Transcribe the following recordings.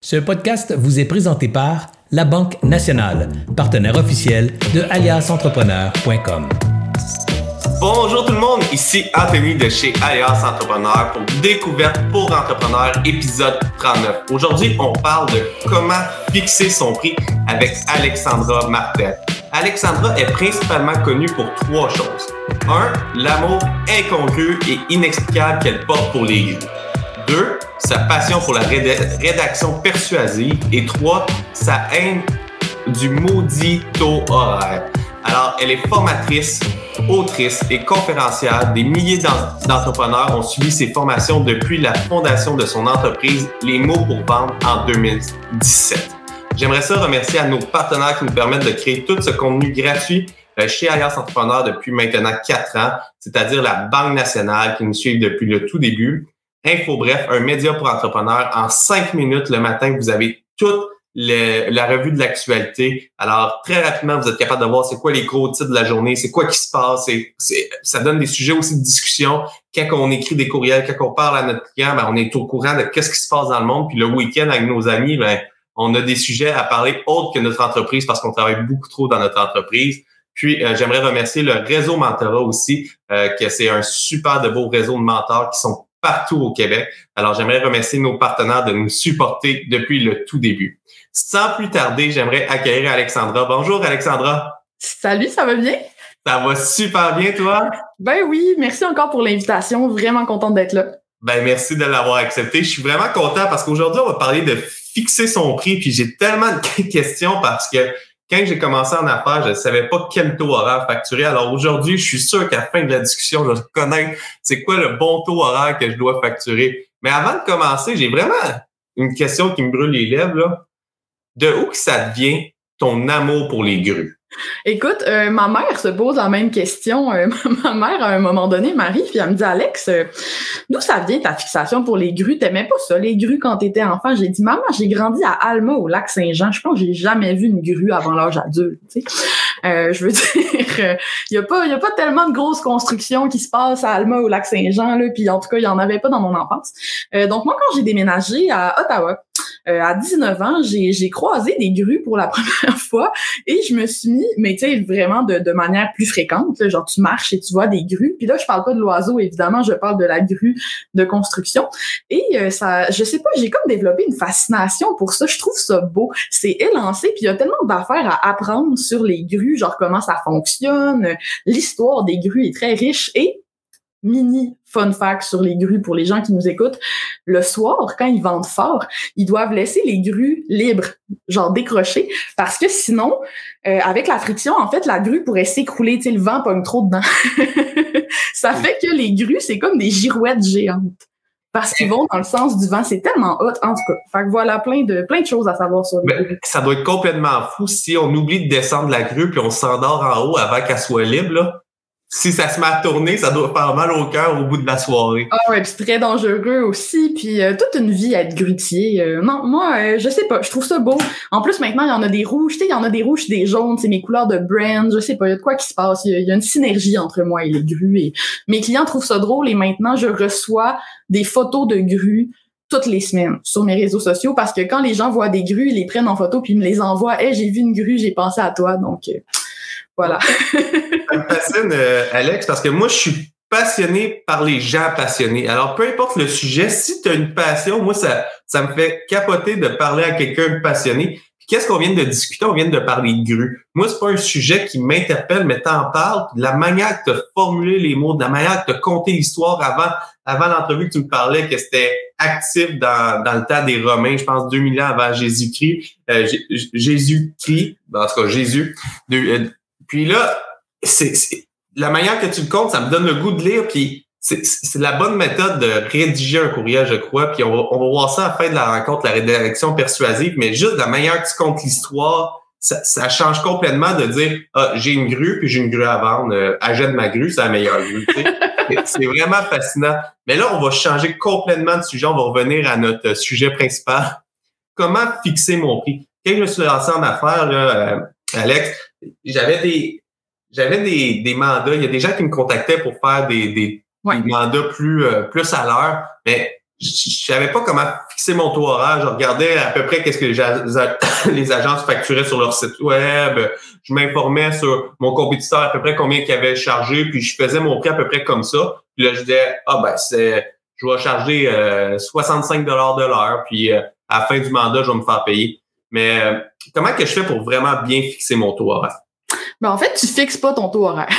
Ce podcast vous est présenté par La Banque Nationale, partenaire officiel de aliasentrepreneur.com. Bonjour tout le monde, ici Anthony de chez Alias Entrepreneur pour Découverte pour entrepreneurs, épisode 39. Aujourd'hui, on parle de comment fixer son prix avec Alexandra Martel. Alexandra est principalement connue pour trois choses. Un, l'amour incongru et inexplicable qu'elle porte pour les grues. Deux, sa passion pour la rédaction persuasive. Et trois, sa haine du maudit taux horaire. Alors, elle est formatrice, autrice et conférencière. Des milliers d'entrepreneurs ont suivi ses formations depuis la fondation de son entreprise Les mots pour vendre en 2017. J'aimerais ça remercier à nos partenaires qui nous permettent de créer tout ce contenu gratuit euh, chez Alias Entrepreneur depuis maintenant quatre ans, c'est-à-dire la Banque nationale qui nous suit depuis le tout début, Info Bref, un média pour entrepreneurs. En cinq minutes le matin, vous avez toute la revue de l'actualité. Alors, très rapidement, vous êtes capable de voir c'est quoi les gros titres de la journée, c'est quoi qui se passe. Ça donne des sujets aussi de discussion. Quand on écrit des courriels, quand on parle à notre client, ben, on est au courant de qu'est-ce qui se passe dans le monde. Puis le week-end, avec nos amis, ben, on a des sujets à parler autres que notre entreprise parce qu'on travaille beaucoup trop dans notre entreprise. Puis, euh, j'aimerais remercier le réseau Mentorat aussi, euh, que c'est un super de beau réseau de mentors qui sont partout au Québec. Alors, j'aimerais remercier nos partenaires de nous supporter depuis le tout début. Sans plus tarder, j'aimerais accueillir Alexandra. Bonjour, Alexandra. Salut, ça va bien? Ça va super bien, toi? Ben oui, merci encore pour l'invitation. Vraiment contente d'être là. Ben merci de l'avoir accepté. Je suis vraiment content parce qu'aujourd'hui, on va parler de fixer son prix. Puis j'ai tellement de questions parce que quand j'ai commencé en affaires, je ne savais pas quel taux horaire facturer. Alors aujourd'hui, je suis sûr qu'à la fin de la discussion, je connaître c'est quoi le bon taux horaire que je dois facturer. Mais avant de commencer, j'ai vraiment une question qui me brûle les lèvres. De où que ça devient ton amour pour les grues? Écoute, euh, ma mère se pose la même question. Euh, ma mère, à un moment donné, m'arrive puis elle me dit Alex, euh, d'où ça vient ta fixation pour les grues? T'aimais pas ça, les grues, quand t'étais enfant? J'ai dit Maman, j'ai grandi à Alma, au lac Saint-Jean. Je pense que j'ai jamais vu une grue avant l'âge adulte. Tu sais. je veux dire, il y a pas, y a pas tellement de grosses constructions qui se passent à Alma, au lac Saint-Jean, là. Puis en tout cas, il y en avait pas dans mon enfance. donc moi, quand j'ai déménagé à Ottawa, à 19 ans, j'ai croisé des grues pour la première fois et je me suis mis, mais tu sais, vraiment de, manière plus fréquente, genre tu marches et tu vois des grues. Puis là, je parle pas de l'oiseau, évidemment, je parle de la grue de construction. Et euh, ça, je sais pas, j'ai comme développé une fascination pour ça. Je trouve ça beau. C'est élancé, puis il y a tellement d'affaires à apprendre sur les grues, genre comment ça fonctionne. L'histoire des grues est très riche et mini fun fact sur les grues pour les gens qui nous écoutent. Le soir, quand ils vendent fort, ils doivent laisser les grues libres, genre décrochées, parce que sinon, euh, avec la friction, en fait, la grue pourrait s'écrouler, tu sais, le vent pogne trop dedans. Ça fait que les grues, c'est comme des girouettes géantes. Parce qu'ils vont dans le sens du vent, c'est tellement hot, en tout cas. Fait que voilà, plein de, plein de choses à savoir sur les grues. Ça doit être complètement fou si on oublie de descendre la grue puis on s'endort en haut avant qu'elle soit libre, là si ça se met à tourner, ça doit faire mal au cœur au bout de la soirée. Ah ouais, c'est très dangereux aussi. Puis euh, toute une vie à être grutier. Euh, non, moi, euh, je sais pas, je trouve ça beau. En plus, maintenant, il y en a des rouges. Tu sais, il y en a des rouges, des jaunes. C'est mes couleurs de brand. Je sais pas, il y a de quoi qui se passe. Il y, a une synergie entre moi et les grues. Et mes clients trouvent ça drôle. Et maintenant, je reçois des photos de grues toutes les semaines sur mes réseaux sociaux parce que quand les gens voient des grues, ils les prennent en photo puis ils me les envoient. Hey, j'ai vu une grue, j'ai pensé à toi. Donc voilà. ça me fascine, euh, Alex, parce que moi, je suis passionné par les gens passionnés. Alors, peu importe le sujet, si tu as une passion, moi, ça, ça me fait capoter de parler à quelqu'un de passionné. Qu'est-ce qu'on vient de discuter? On vient de parler de grue. Moi, c'est pas un sujet qui m'interpelle, mais t'en parles. La manière que tu as formulé les mots, de la manière que tu as compté l'histoire avant, avant l'entrevue que tu me parlais, que c'était actif dans, dans le temps des Romains, je pense 2000 ans avant Jésus-Christ. Euh, Jésus-Christ, en tout cas Jésus. Euh, puis là, c'est la manière que tu le comptes, ça me donne le goût de lire. Puis c'est la bonne méthode de rédiger un courriel, je crois. Puis on va, on va voir ça à la fin de la rencontre, la rédaction persuasive. Mais juste la manière que tu comptes l'histoire, ça, ça, change complètement de dire ah, j'ai une grue puis j'ai une grue à vendre. Euh, ma grue, c'est la meilleure grue. c'est vraiment fascinant. Mais là, on va changer complètement de sujet. On va revenir à notre sujet principal. Comment fixer mon prix? Quand je me suis lancé en affaires, là, euh, Alex, j'avais des j'avais des, des mandats. Il y a des gens qui me contactaient pour faire des, des, mandats plus, euh, plus à l'heure. Mais je savais pas comment fixer mon taux horaire. Je regardais à peu près qu'est-ce que les, les agences facturaient sur leur site web. Je m'informais sur mon compétiteur à peu près combien qu'il avait chargé, puis je faisais mon prix à peu près comme ça. Puis là, je disais, ah ben c'est, je vais charger 65 dollars de l'heure, puis à la fin du mandat, je vais me faire payer. Mais comment que je fais pour vraiment bien fixer mon taux horaire? Ben, en fait, tu fixes pas ton taux horaire.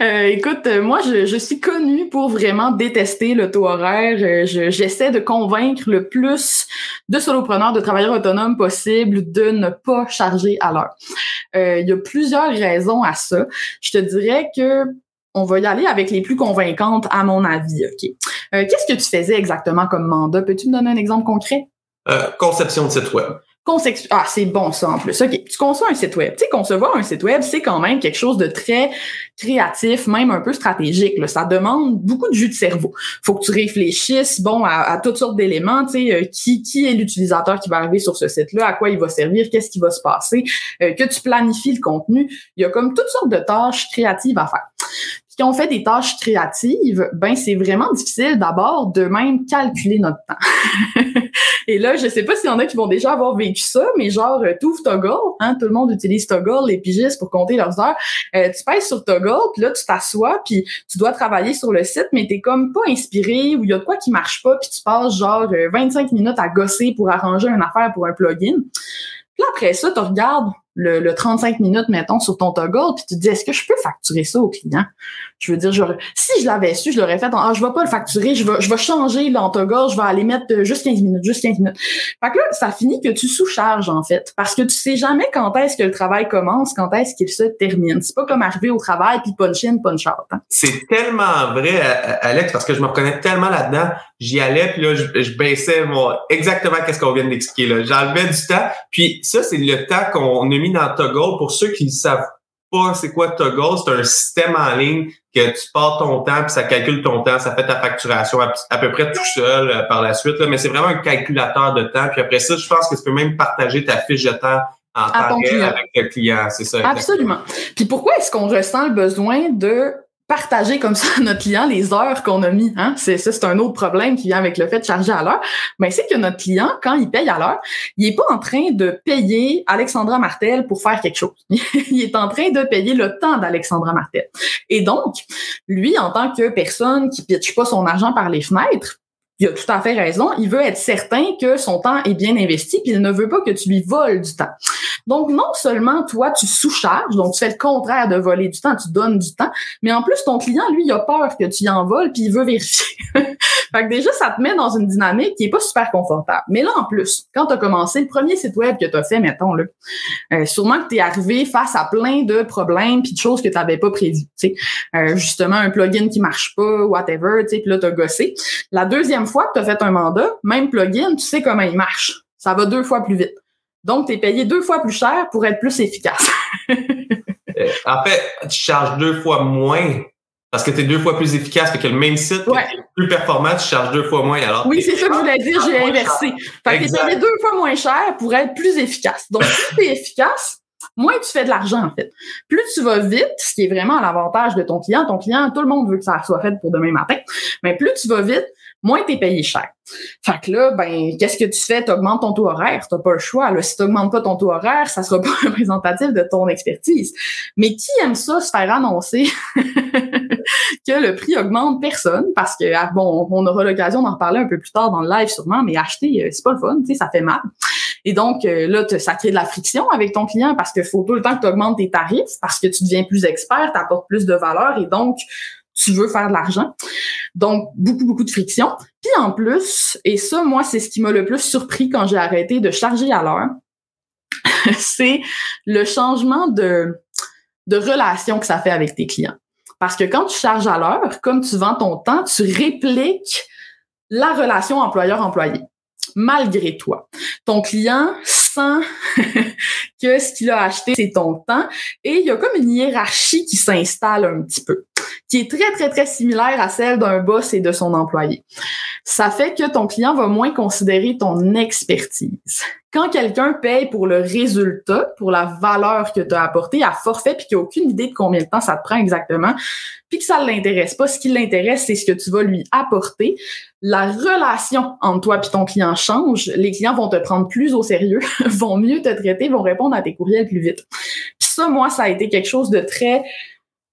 Euh, écoute, euh, moi, je, je, suis connue pour vraiment détester le taux horaire. Euh, j'essaie de convaincre le plus de solopreneurs, de travailleurs autonomes possible de ne pas charger à l'heure. Il y a plusieurs raisons à ça. Je te dirais que on va y aller avec les plus convaincantes à mon avis. Ok? Qu'est-ce que tu faisais exactement comme mandat? Peux-tu me donner un exemple concret? Conception de site web. Ah, c'est bon ça en plus. OK, tu conçois un site web. Tu sais, concevoir un site web, c'est quand même quelque chose de très créatif, même un peu stratégique. Là. Ça demande beaucoup de jus de cerveau. faut que tu réfléchisses bon à, toutes sortes d'éléments. Tu sais, euh, qui, qui est l'utilisateur qui va arriver sur ce site-là, à quoi il va servir, qu'est-ce qui va se passer, euh, que tu planifies le contenu. Il y a comme toutes sortes de tâches créatives à faire quand on fait des tâches créatives, ben c'est vraiment difficile d'abord de même calculer notre temps. Et là, je sais pas s'il y en a qui vont déjà avoir vécu ça, mais genre, euh, ouvres Toggle, hein, tout le monde utilise Toggle, les pigistes pour compter leurs heures. Euh, tu pèses sur Toggle, puis là, tu t'assois, puis tu dois travailler sur le site, mais t'es comme pas inspiré ou il y a de quoi qui marche pas, puis tu passes genre 25 euh, minutes à gosser pour arranger une affaire pour un plugin. Puis après ça, tu regardes le, 35 minutes, mettons, sur ton toggle, puis tu te dis, est-ce que je peux facturer ça au client? Je veux dire, si je l'avais su, je l'aurais fait en, ah, je vais pas le facturer, je vais, je vais changer toggle, je vais aller mettre euh, juste 15 minutes, juste 15 minutes. Fait que là, ça finit que tu sous-charges, en fait, parce que tu sais jamais quand est-ce que le travail commence, quand est-ce qu'il se termine. C'est pas comme arriver au travail puis punch in, punch out. Hein. C'est tellement vrai, Alex, parce que je me reconnais tellement là-dedans. J'y allais, puis là, je, baissais mon, exactement qu'est-ce qu'on vient d'expliquer, là. J'enlevais du temps, puis ça, c'est le temps qu'on a mis dans Toggle. Pour ceux qui savent pas c'est quoi Toggle, c'est un système en ligne que tu pars ton temps puis ça calcule ton temps, ça fait ta facturation à, peu près tout seul euh, par la suite. Là, mais c'est vraiment un calculateur de temps. Puis après ça, je pense que tu peux même partager ta fiche de temps en temps réel avec le client. C'est ça. Absolument. Puis pourquoi est-ce qu'on ressent le besoin de partager comme ça à notre client les heures qu'on a mis. Hein? C'est ça, c'est un autre problème qui vient avec le fait de charger à l'heure. Mais c'est que notre client, quand il paye à l'heure, il est pas en train de payer Alexandra Martel pour faire quelque chose. il est en train de payer le temps d'Alexandra Martel. Et donc, lui, en tant que personne qui pitche pas son argent par les fenêtres, il a tout à fait raison. Il veut être certain que son temps est bien investi, puis il ne veut pas que tu lui voles du temps. Donc, non seulement toi, tu sous-charges, donc tu fais le contraire de voler du temps, tu donnes du temps, mais en plus, ton client, lui, il a peur que tu y en voles, puis il veut vérifier. fait que déjà, ça te met dans une dynamique qui est pas super confortable. Mais là, en plus, quand tu as commencé le premier site web que tu as fait, mettons, là, euh, sûrement que tu es arrivé face à plein de problèmes puis de choses que tu n'avais pas prévues. Euh, justement, un plugin qui marche pas, whatever, puis là, tu as gossé. La deuxième fois que tu as fait un mandat, même plugin, tu sais comment il marche. Ça va deux fois plus vite. Donc, tu es payé deux fois plus cher pour être plus efficace. Euh, en fait, tu charges deux fois moins parce que tu es deux fois plus efficace que le même site, ouais. plus performant, tu charges deux fois moins. Alors oui, c'est ça que je voulais dire, j'ai inversé. Fait que tu payé deux fois moins cher pour être plus efficace. Donc, si tu es efficace, moins tu fais de l'argent, en fait. Plus tu vas vite, ce qui est vraiment l'avantage de ton client. Ton client, tout le monde veut que ça soit fait pour demain matin. Mais plus tu vas vite, moins tu es payé cher. Fait que là, ben, qu'est-ce que tu fais? Tu augmentes ton taux horaire. Tu pas le choix. Là. Si tu n'augmentes pas ton taux horaire, ça sera pas représentatif de ton expertise. Mais qui aime ça, se faire annoncer que le prix augmente? Personne. Parce que, ah, bon, on aura l'occasion d'en reparler un peu plus tard dans le live sûrement, mais acheter, euh, c'est pas le fun, tu sais, ça fait mal. Et donc, euh, là, ça crée de la friction avec ton client parce qu'il faut tout le temps que tu augmentes tes tarifs parce que tu deviens plus expert, tu apportes plus de valeur et donc, tu veux faire de l'argent. Donc, beaucoup, beaucoup de friction. Puis en plus, et ça, moi, c'est ce qui m'a le plus surpris quand j'ai arrêté de charger à l'heure, c'est le changement de, de relation que ça fait avec tes clients. Parce que quand tu charges à l'heure, comme tu vends ton temps, tu répliques la relation employeur-employé malgré toi. Ton client que ce qu'il a acheté, c'est ton temps et il y a comme une hiérarchie qui s'installe un petit peu, qui est très, très, très similaire à celle d'un boss et de son employé. Ça fait que ton client va moins considérer ton expertise quand quelqu'un paye pour le résultat, pour la valeur que tu as apportée à forfait, puis qu'il n'a aucune idée de combien de temps ça te prend exactement, puis que ça ne l'intéresse pas, ce qui l'intéresse, c'est ce que tu vas lui apporter, la relation entre toi et ton client change. Les clients vont te prendre plus au sérieux, vont mieux te traiter, vont répondre à tes courriels plus vite. Puis ça, moi, ça a été quelque chose de très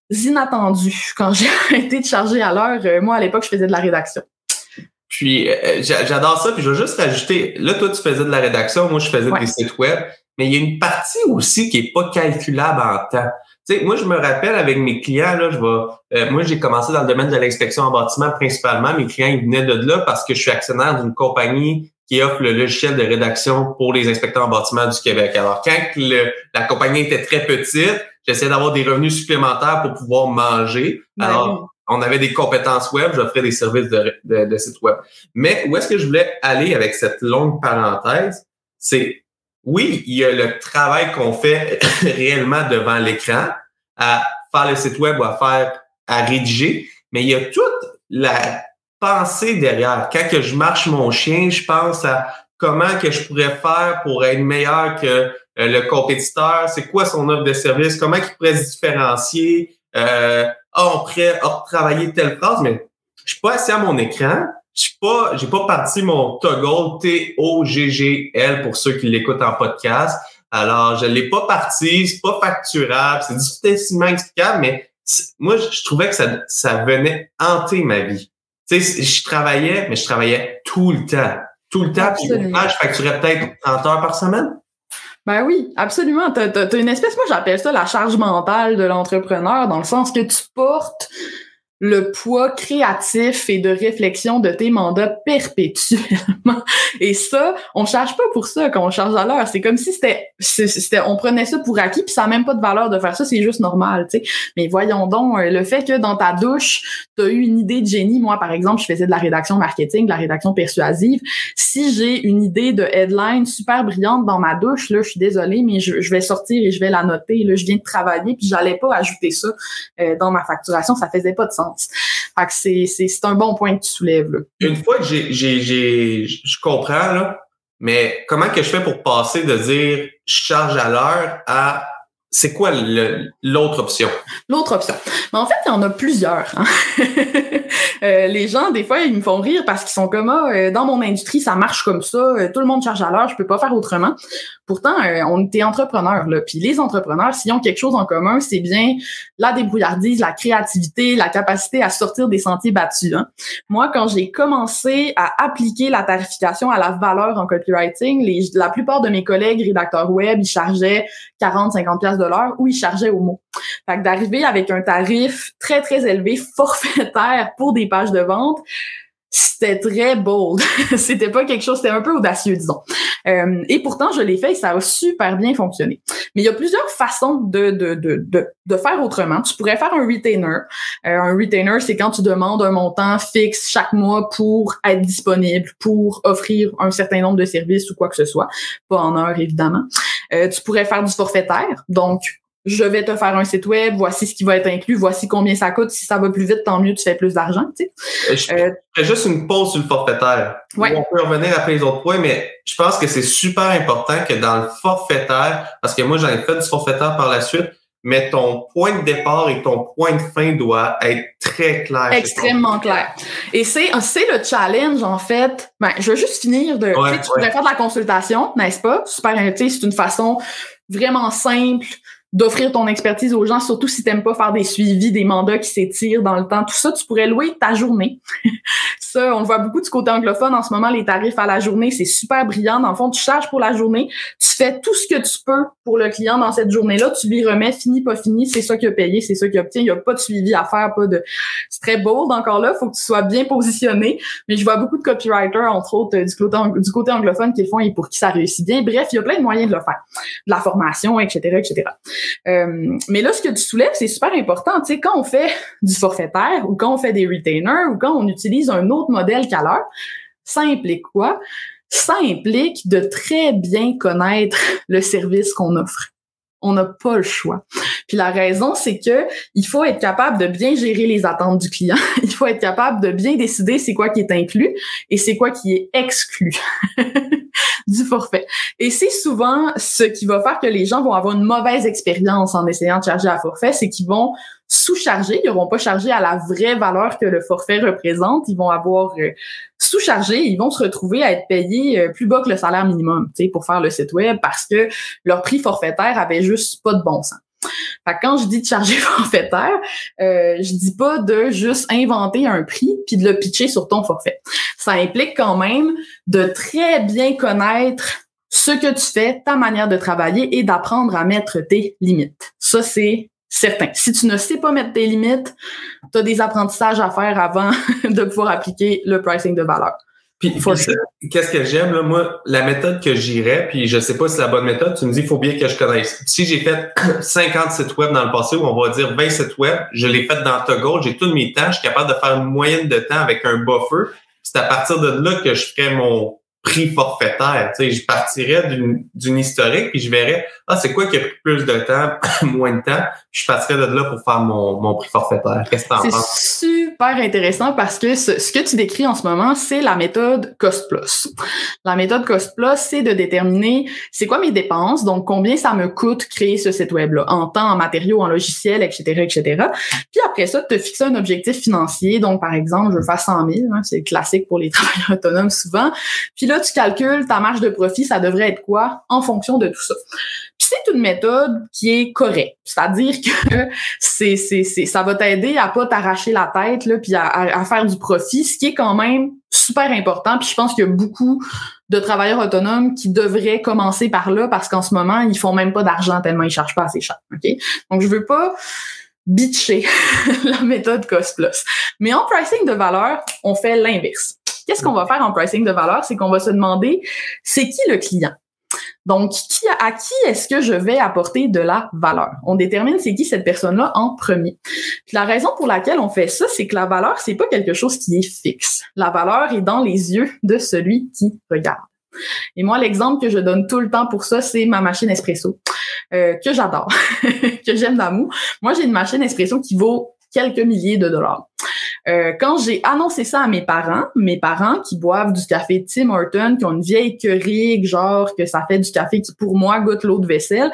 inattendu quand j'ai de charger à l'heure. Euh, moi, à l'époque, je faisais de la rédaction. Puis euh, j'adore ça. Puis je vais juste rajouter, là, toi, tu faisais de la rédaction, moi, je faisais des sites web. Mais il y a une partie aussi qui est pas calculable en temps. Tu sais, moi, je me rappelle avec mes clients, là, je vais, euh, moi, j'ai commencé dans le domaine de l'inspection en bâtiment principalement. Mes clients, ils venaient de là parce que je suis actionnaire d'une compagnie qui offre le logiciel de rédaction pour les inspecteurs en bâtiment du Québec. Alors, quand la compagnie était très petite, j'essayais d'avoir des revenus supplémentaires pour pouvoir manger. Ben Alors, on avait des compétences web, j'offrais des services de, de, site web. Mais où est-ce que je voulais aller avec cette longue parenthèse? C'est, oui, il y a le travail qu'on fait réellement devant l'écran, à faire le site web ou à faire, à rédiger, mais il y a toute la pensée derrière. Quand que je marche mon chien, je pense à comment que je pourrais faire pour être meilleur que euh, le compétiteur, c'est quoi son offre de service, comment il pourrait se différencier, euh, ah, on pourrait telle phrase, mais je suis pas assis à mon écran. Je suis pas, j'ai pas parti mon toggle T-O-G-G-L pour ceux qui l'écoutent en podcast. Alors, je l'ai pas parti, c'est pas facturable, c'est difficilement explicable, mais moi, je trouvais que ça, ça venait hanter ma vie. Tu sais, je travaillais, mais je travaillais tout le temps. Tout le temps. Puis, je facturais peut-être 30 heures par semaine. Ben oui, absolument. Tu as, une espèce, moi j'appelle ça la charge mentale de l'entrepreneur, dans le sens que tu portes le poids créatif et de réflexion de tes mandats perpétuellement. Et ça, on charge pas pour ça quand on charge à l'heure. C'est comme si c'était, c'était, on prenait ça pour acquis, puis ça a même pas de valeur de faire ça, c'est juste normal, tu sais. Mais voyons donc, euh, le fait que dans ta douche, tu as eu une idée de génie. Moi, par exemple, je faisais de la rédaction marketing, de la rédaction persuasive. Si j'ai une idée de headline super brillante dans ma douche, là, je suis désolée, mais je, vais sortir et je vais la noter. Là, je viens de travailler, puis j'allais pas ajouter ça euh, dans ma facturation. Ça faisait pas de sens. C'est, un bon point que tu soulèves. Une fois que j'ai, je comprends, mais comment que je fais pour passer de dire je charge à l'heure à c'est quoi l'autre option? L'autre option. Mais en fait, il y en a plusieurs. Hein? Euh, les gens, des fois, ils me font rire parce qu'ils sont comme ah, euh, dans mon industrie, ça marche comme ça, euh, tout le monde charge à l'heure, je peux pas faire autrement. Pourtant, on était entrepreneurs, là. Puis les entrepreneurs, s'ils ont quelque chose en commun, c'est bien la débrouillardise, la créativité, la capacité à sortir des sentiers battus. Hein. Moi, quand j'ai commencé à appliquer la tarification à la valeur en copywriting, la plupart de mes collègues rédacteurs web, ils chargeaient 40, 50 pièces de ou ils chargeaient au mot. Fait que d'arriver avec un tarif très, très élevé, forfaitaire pour des pages de vente, c'était très bold. c'était pas quelque chose, c'était un peu audacieux, disons. Euh, et pourtant, je l'ai fait et ça a super bien fonctionné. Mais il y a plusieurs façons de, de, de, de, de faire autrement. Tu pourrais faire un retainer. Euh, un retainer, c'est quand tu demandes un montant fixe chaque mois pour être disponible, pour offrir un certain nombre de services ou quoi que ce soit. Pas en heure, évidemment. Euh, tu pourrais faire du forfaitaire. Donc, je vais te faire un site web, voici ce qui va être inclus, voici combien ça coûte. Si ça va plus vite, tant mieux, tu fais plus d'argent. Tu sais. Euh, je fais juste une pause sur le forfaitaire. On peut revenir après les autres points, mais je pense que c'est super important que dans le forfaitaire, parce que moi j'en ai fait du forfaitaire par la suite, mais ton point de départ et ton point de fin doit être très clair. Extrêmement clair. Et c'est c'est le challenge en fait. Ben, je veux juste finir de. tu pourrais faire de la consultation, n'est-ce pas? Super. C'est une façon vraiment simple d'offrir ton expertise aux gens, surtout si t'aimes pas faire des suivis, des mandats qui s'étirent dans le temps. Tout ça, tu pourrais louer ta journée. ça, on le voit beaucoup du côté anglophone en ce moment, les tarifs à la journée, c'est super brillant. Dans le fond, tu charges pour la journée, tu fais tout ce que tu peux pour le client dans cette journée-là, tu lui remets fini, pas fini, c'est ça qu'il a payé, c'est ça qu'il obtient. Il n'y a pas de suivi à faire, pas de... C'est très bold encore là, faut que tu sois bien positionné. Mais je vois beaucoup de copywriters, entre autres, du côté, anglophone qui le font et pour qui ça réussit bien. Bref, il y a plein de moyens de le faire. De la formation, etc., etc. Euh, mais là, ce que tu soulèves, c'est super important. Tu sais, quand on fait du forfaitaire ou quand on fait des retainers ou quand on utilise un autre modèle qu'à l'heure, ça implique quoi? Ça implique de très bien connaître le service qu'on offre. On n'a pas le choix. Puis la raison, c'est que il faut être capable de bien gérer les attentes du client. il faut être capable de bien décider c'est quoi qui est inclus et c'est quoi qui est exclu du forfait. Et c'est souvent ce qui va faire que les gens vont avoir une mauvaise expérience en essayant de charger à forfait, c'est qu'ils vont sous-charger, ils n'auront pas chargé à la vraie valeur que le forfait représente, ils vont avoir euh, sous-chargé, ils vont se retrouver à être payés euh, plus bas que le salaire minimum, pour faire le site web parce que leur prix forfaitaire avait juste pas de bon sens. Fait quand je dis de charger forfaitaire, euh, je dis pas de juste inventer un prix puis de le pitcher sur ton forfait. Ça implique quand même de très bien connaître ce que tu fais, ta manière de travailler et d'apprendre à mettre tes limites. Ça, c'est certain. Si tu ne sais pas mettre tes limites, tu as des apprentissages à faire avant de pouvoir appliquer le pricing de valeur. Puis, qu'est-ce que j'aime, là, moi, la méthode que j'irais, puis je sais pas si c'est la bonne méthode, tu me dis, il faut bien que je connaisse. Si j'ai fait 50 sites web dans le passé, ou on va dire 20 sites web, je l'ai fait dans Toggle, j'ai tous mes temps, je suis capable de faire une moyenne de temps avec un buffer. C'est à partir de là que je ferais mon, prix forfaitaire. Tu sais, je partirais d'une historique puis je verrais ah c'est quoi qui a pris plus de temps, moins de temps? Je partirais de là pour faire mon, mon prix forfaitaire. Qu'est-ce que tu en penses C'est super intéressant parce que ce, ce, que tu décris en ce moment, c'est la méthode cost plus. La méthode cost plus, c'est de déterminer c'est quoi mes dépenses, donc combien ça me coûte créer ce site web là en temps, en matériaux, en logiciel, etc., etc. Puis après ça, te fixer un objectif financier. Donc par exemple, je veux faire 100 000, hein, c'est classique pour les travailleurs autonomes souvent. Puis là tu calcules ta marge de profit, ça devrait être quoi en fonction de tout ça. Puis c'est une méthode qui est correcte, c'est-à-dire que c'est c'est c'est ça va t'aider à pas t'arracher la tête là puis à, faire du profit, ce qui est quand même super important. Puis je pense qu'il y a beaucoup de travailleurs autonomes qui devraient commencer par là parce qu'en ce moment ils font même pas d'argent tellement ils chargent pas assez cher. Ok, donc je veux pas bitcher la méthode cost plus. Mais en pricing de valeur, on fait l'inverse. Qu'est-ce qu'on va faire en pricing de valeur? C'est qu'on va se demander, c'est qui le client? Donc, à qui est-ce que je vais apporter de la valeur? On détermine c'est qui cette personne-là en premier. la raison pour laquelle on fait ça, c'est que la valeur, c'est pas quelque chose qui est fixe. La valeur est dans les yeux de celui qui regarde. Et moi, l'exemple que je donne tout le temps pour ça, c'est ma machine espresso, euh, que j'adore, que j'aime d'amour. Moi, j'ai une machine espresso qui vaut quelques milliers de dollars. Euh, quand j'ai annoncé ça à mes parents, mes parents qui boivent du café Tim Horton, qui ont une vieille querrigue, genre que ça fait du café qui pour moi goûte l'eau de vaisselle,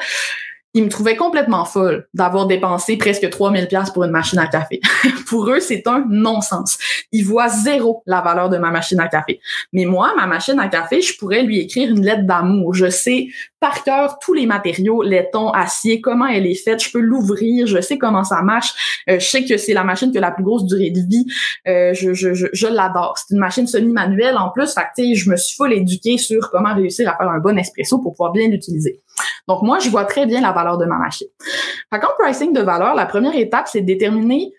ils me trouvaient complètement folle d'avoir dépensé presque 3000 pièces pour une machine à café. pour eux, c'est un non-sens. Ils voient zéro la valeur de ma machine à café. Mais moi, ma machine à café, je pourrais lui écrire une lettre d'amour. Je sais par cœur tous les matériaux, laiton, acier, comment elle est faite, je peux l'ouvrir, je sais comment ça marche, euh, je sais que c'est la machine qui a la plus grosse durée de vie, euh, je, je, je, je l'adore. C'est une machine semi-manuelle en plus, fait je me suis full éduquée sur comment réussir à faire un bon espresso pour pouvoir bien l'utiliser. Donc moi, je vois très bien la valeur de ma machine. Fait qu'en pricing de valeur, la première étape, c'est de déterminer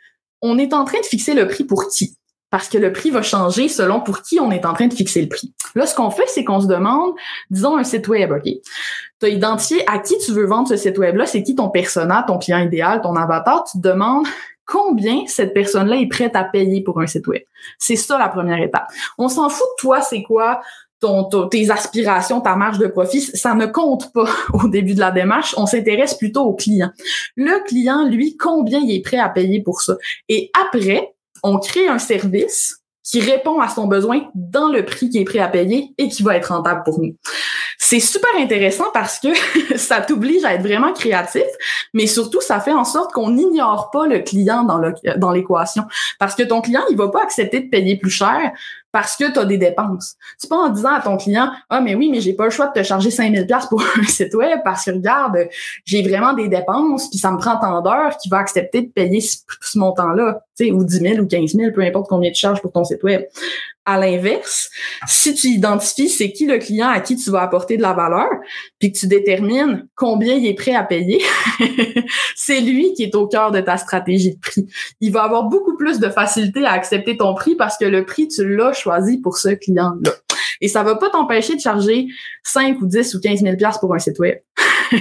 on est en train de fixer le prix pour qui? Parce que le prix va changer selon pour qui on est en train de fixer le prix. Là, ce qu'on fait, c'est qu'on se demande, disons un site web, OK? Tu as identifié à qui tu veux vendre ce site web-là, c'est qui ton persona, ton client idéal, ton avatar, tu te demandes combien cette personne-là est prête à payer pour un site web. C'est ça la première étape. On s'en fout de toi, c'est quoi ton, tes aspirations, ta marge de profit, ça ne compte pas au début de la démarche. On s'intéresse plutôt au client. Le client, lui, combien il est prêt à payer pour ça? Et après, on crée un service qui répond à son besoin dans le prix qui est prêt à payer et qui va être rentable pour nous. C'est super intéressant parce que ça t'oblige à être vraiment créatif, mais surtout ça fait en sorte qu'on n'ignore pas le client dans l'équation parce que ton client, il va pas accepter de payer plus cher parce que tu as des dépenses. C'est pas en disant à ton client "Ah mais oui, mais j'ai pas le choix de te charger 5000 pièces pour un site web parce que regarde, j'ai vraiment des dépenses puis ça me prend tant d'heures qu'il va accepter de payer ce, montant-là, ou 10 000 ou 15 000, peu importe combien tu charges pour ton site web." À l'inverse, si tu identifies c'est qui le client à qui tu vas apporter de la valeur, puis que tu détermines combien il est prêt à payer, c'est lui qui est au cœur de ta stratégie de prix. Il va avoir beaucoup plus de facilité à accepter ton prix parce que le prix, tu l'as choisi pour ce client-là. Et ça va pas t'empêcher de charger 5 ou 10 ou 15 000 pour un site web.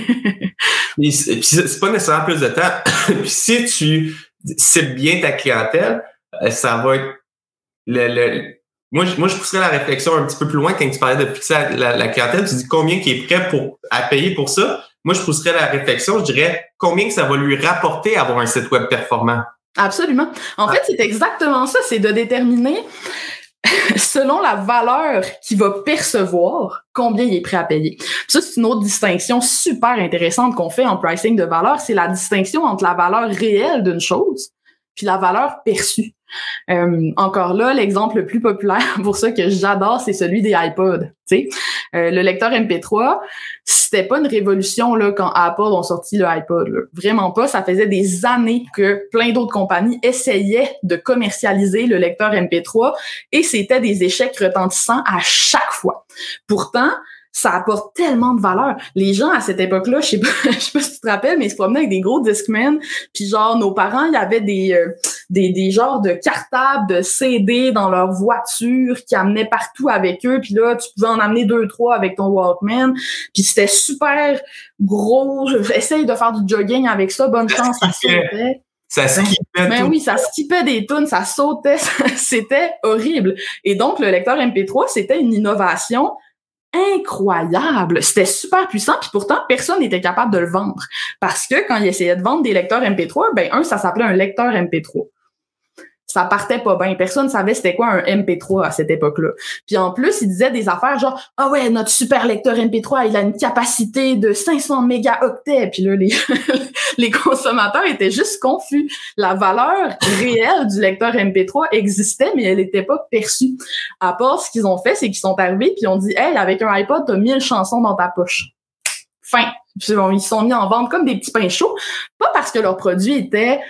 c'est pas nécessairement plus de temps. puis si tu cibles bien ta clientèle, euh, ça va être le, le moi, je, moi, je pousserais la réflexion un petit peu plus loin quand tu parlais de fixer la, la, clientèle. Tu dis combien qui est prêt pour, à payer pour ça. moi, je pousserais la réflexion, je dirais combien ça va lui rapporter avoir un site web performant. Absolument. En fait, c'est exactement ça, c'est de déterminer selon la valeur qu'il va percevoir, combien il est prêt à payer. ça, c'est une autre distinction super intéressante qu'on fait en pricing de valeur, c'est la distinction entre la valeur réelle d'une chose puis la valeur perçue. Euh, encore là, l'exemple le plus populaire pour ça que j'adore, c'est celui des iPods. Euh, le lecteur MP3, c'était pas une révolution là quand Apple ont sorti le iPod. Vraiment pas. Ça faisait des années que plein d'autres compagnies essayaient de commercialiser le lecteur MP3 et c'était des échecs retentissants à chaque fois. Pourtant, ça apporte tellement de valeur. Les gens à cette époque-là, je sais pas, je sais pas si tu te rappelles, mais ils se promenaient avec des gros Discman, puis genre nos parents, il y avait des, euh, des des genres de cartables, de CD dans leur voiture qui amenaient partout avec eux, puis là tu pouvais en amener deux trois avec ton Walkman, puis c'était super gros. Essaye de faire du jogging avec ça, bonne chance, ça sautait. Ça skippait. Mais oui, ça skippait des tunes, ça sautait, c'était horrible. Et donc, le lecteur MP3, c'était une innovation incroyable. C'était super puissant, puis pourtant, personne n'était capable de le vendre. Parce que quand ils essayaient de vendre des lecteurs MP3, ben un, ça s'appelait un lecteur MP3 ça partait pas bien. Personne savait c'était quoi un MP3 à cette époque-là. Puis en plus, il disait des affaires genre ah ouais, notre super lecteur MP3, il a une capacité de 500 mégaoctets. Puis là les les consommateurs étaient juste confus. La valeur réelle du lecteur MP3 existait mais elle n'était pas perçue. À part ce qu'ils ont fait, c'est qu'ils sont arrivés puis ont dit "Hey, avec un iPod, t'as 1000 chansons dans ta poche." Fin. Puis bon, ils sont mis en vente comme des petits pains chauds, pas parce que leur produit était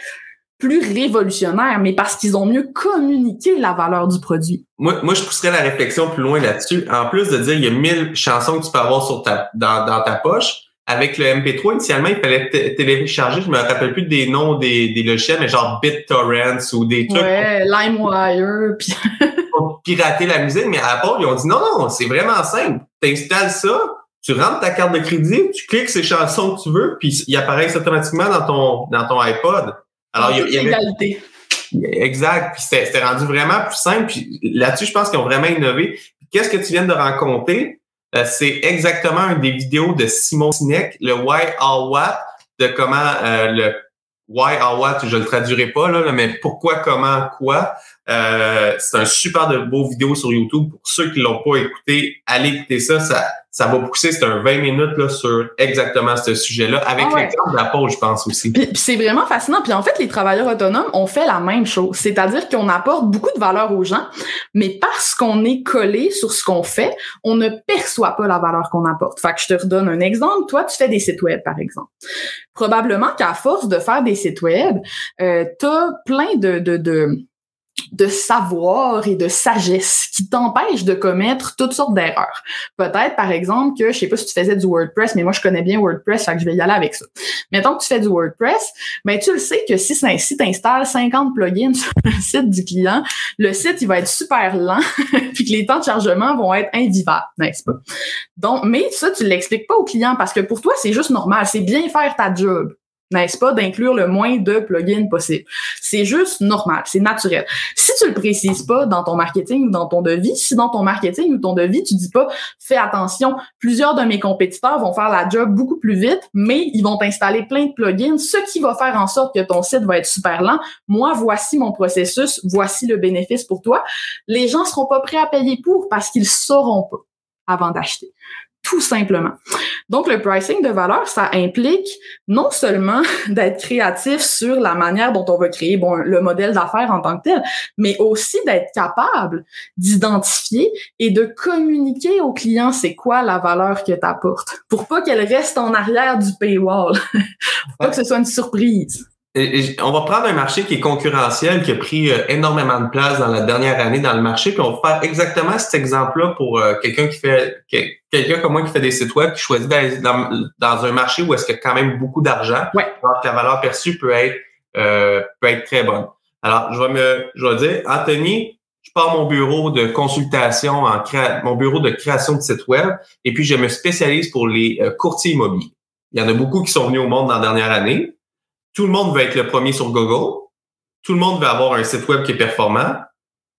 plus révolutionnaire, mais parce qu'ils ont mieux communiqué la valeur du produit. Moi, moi, je pousserais la réflexion plus loin là-dessus. En plus de dire il y a 1000 chansons que tu peux avoir sur ta, dans, dans ta poche, avec le MP3, initialement, il fallait télécharger, je me rappelle plus des noms des, des logiciels, mais genre BitTorrents ou des trucs. Ouais, LimeWire. Puis... pour pirater la musique, mais à part, ils ont dit non, non, c'est vraiment simple. Tu installes ça, tu rentres ta carte de crédit, tu cliques ces chansons que tu veux, puis ils apparaissent automatiquement dans ton, dans ton iPod. Alors, il y, avait... Exact. Puis c'était rendu vraiment plus simple. Puis là-dessus, je pense qu'ils ont vraiment innové. Qu'est-ce que tu viens de raconter? Euh, c'est exactement une des vidéos de Simon Sinek, le Why All What, de comment euh, le Why All What, je le traduirai pas, là, mais pourquoi, comment, quoi. Euh, c'est un super de beau vidéo sur YouTube. Pour ceux qui l'ont pas écouté, allez écouter ça. Ça, ça va pousser. C'est un 20 minutes là, sur exactement ce sujet-là, avec ah l'exemple de la pause, je pense aussi. Puis, c'est vraiment fascinant. Puis en fait, les travailleurs autonomes ont fait la même chose. C'est-à-dire qu'on apporte beaucoup de valeur aux gens, mais parce qu'on est collé sur ce qu'on fait, on ne perçoit pas la valeur qu'on apporte. Fait que je te redonne un exemple. Toi, tu fais des sites web, par exemple. Probablement qu'à force de faire des sites web, euh, tu as plein de, de, de de savoir et de sagesse qui t'empêche de commettre toutes sortes d'erreurs. Peut-être, par exemple, que je sais pas si tu faisais du WordPress, mais moi, je connais bien WordPress, fait je vais y aller avec ça. Mettons que tu fais du WordPress, ben, tu le sais que si, si tu installes 50 plugins sur le site du client, le site, il va être super lent, puis que les temps de chargement vont être invivables, n'est-ce pas? Donc, mais ça, tu l'expliques pas au client parce que pour toi, c'est juste normal. C'est bien faire ta job n'est-ce pas, d'inclure le moins de plugins possible? C'est juste normal, c'est naturel. Si tu le précises pas dans ton marketing ou dans ton devis, si dans ton marketing ou ton devis, tu dis pas, fais attention, plusieurs de mes compétiteurs vont faire la job beaucoup plus vite, mais ils vont t'installer plein de plugins, ce qui va faire en sorte que ton site va être super lent. Moi, voici mon processus, voici le bénéfice pour toi. Les gens seront pas prêts à payer pour parce qu'ils sauront pas avant d'acheter tout simplement. Donc, le pricing de valeur, ça implique non seulement d'être créatif sur la manière dont on va créer bon, le modèle d'affaires en tant que tel, mais aussi d'être capable d'identifier et de communiquer au client c'est quoi la valeur que tu apportes pour pas qu'elle reste en arrière du paywall, pour pas que ce soit une surprise on va prendre un marché qui est concurrentiel, qui a pris euh, énormément de place dans la dernière année dans le marché, puis on va faire exactement cet exemple-là pour euh, quelqu'un qui fait quelqu'un comme moi qui fait des sites web, qui choisit d'aller dans, un marché où est-ce qu'il y a quand même beaucoup d'argent, ouais. alors que la valeur perçue peut être euh, peut être très bonne. Alors, je vais me je vais dire, Anthony, je pars mon bureau de consultation en mon bureau de création de sites web, et puis je me spécialise pour les courtiers immobiliers. Il y en a beaucoup qui sont venus au monde dans la dernière année tout le monde veut être le premier sur Google. Tout le monde veut avoir un site web qui est performant.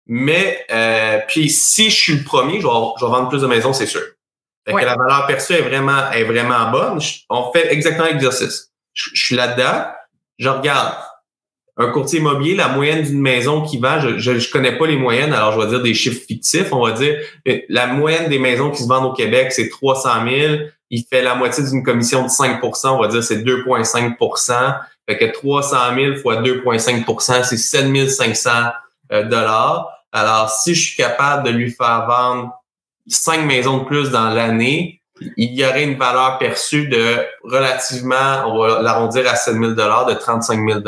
Mais euh, puis si je suis le premier, je vais, vendre plus de maisons, c'est sûr. Fait que la valeur perçue est vraiment, est vraiment bonne. On fait exactement l'exercice. Je, je suis là-dedans. Je regarde un courtier immobilier, la moyenne d'une maison qui vend, je, je, connais pas les moyennes, alors je vais dire des chiffres fictifs. On va dire la moyenne des maisons qui se vendent au Québec, c'est 300 000. Il fait la moitié d'une commission de 5% on va dire c'est 2,5% Fait que 300 000 fois 2,5% c'est 7 500 euh, dollars. Alors, si je suis capable de lui faire vendre 5 maisons de plus dans l'année, il y aurait une valeur perçue de relativement, on va l'arrondir à 7 000 de 35 000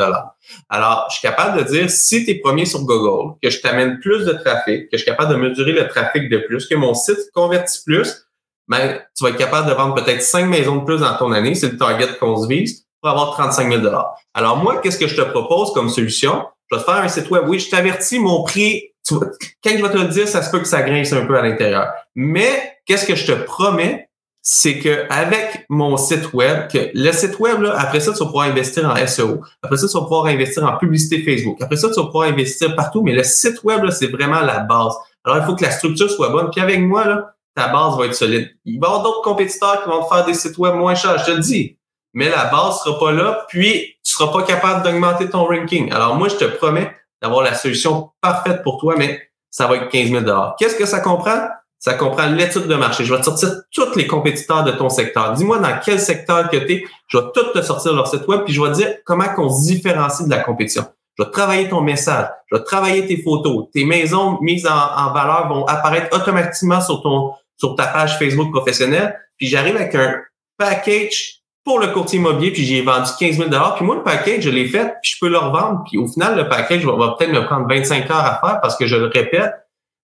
Alors, je suis capable de dire, si tu es premier sur Google, que je t'amène plus de trafic, que je suis capable de mesurer le trafic de plus, que mon site convertit plus, ben, tu vas être capable de vendre peut-être 5 maisons de plus dans ton année, c'est le target qu'on se vise, pour avoir 35 000 Alors, moi, qu'est-ce que je te propose comme solution? Je vais te faire un site web. Oui, je t'avertis, mon prix, quand je vais te le dire, ça se peut que ça grince un peu à l'intérieur. Mais, qu'est-ce que je te promets? c'est que avec mon site web, que le site web, là, après ça, tu vas pouvoir investir en SEO. Après ça, tu vas pouvoir investir en publicité Facebook. Après ça, tu vas pouvoir investir partout. Mais le site web, c'est vraiment la base. Alors, il faut que la structure soit bonne. Puis avec moi, là, ta base va être solide. Il va y avoir d'autres compétiteurs qui vont te faire des sites web moins chers, je te le dis. Mais la base sera pas là, puis tu seras pas capable d'augmenter ton ranking. Alors, moi, je te promets d'avoir la solution parfaite pour toi, mais ça va être 15 000 Qu'est-ce que ça comprend? Ça comprend l'étude de marché. Je vais te sortir tous les compétiteurs de ton secteur. Dis-moi dans quel secteur que tu es. Je vais tout te sortir leur site web, puis je vais te dire comment qu'on se différencie de la compétition. Je vais travailler ton message, je vais travailler tes photos. Tes maisons mises en, valeur vont apparaître automatiquement sur ton sur ta page Facebook professionnelle. Puis j'arrive avec un package pour le courtier immobilier, puis j'ai vendu 15 000 Puis moi, le package, je l'ai fait, puis je peux le revendre. Puis au final, le package va, va peut-être me prendre 25 heures à faire parce que je le répète,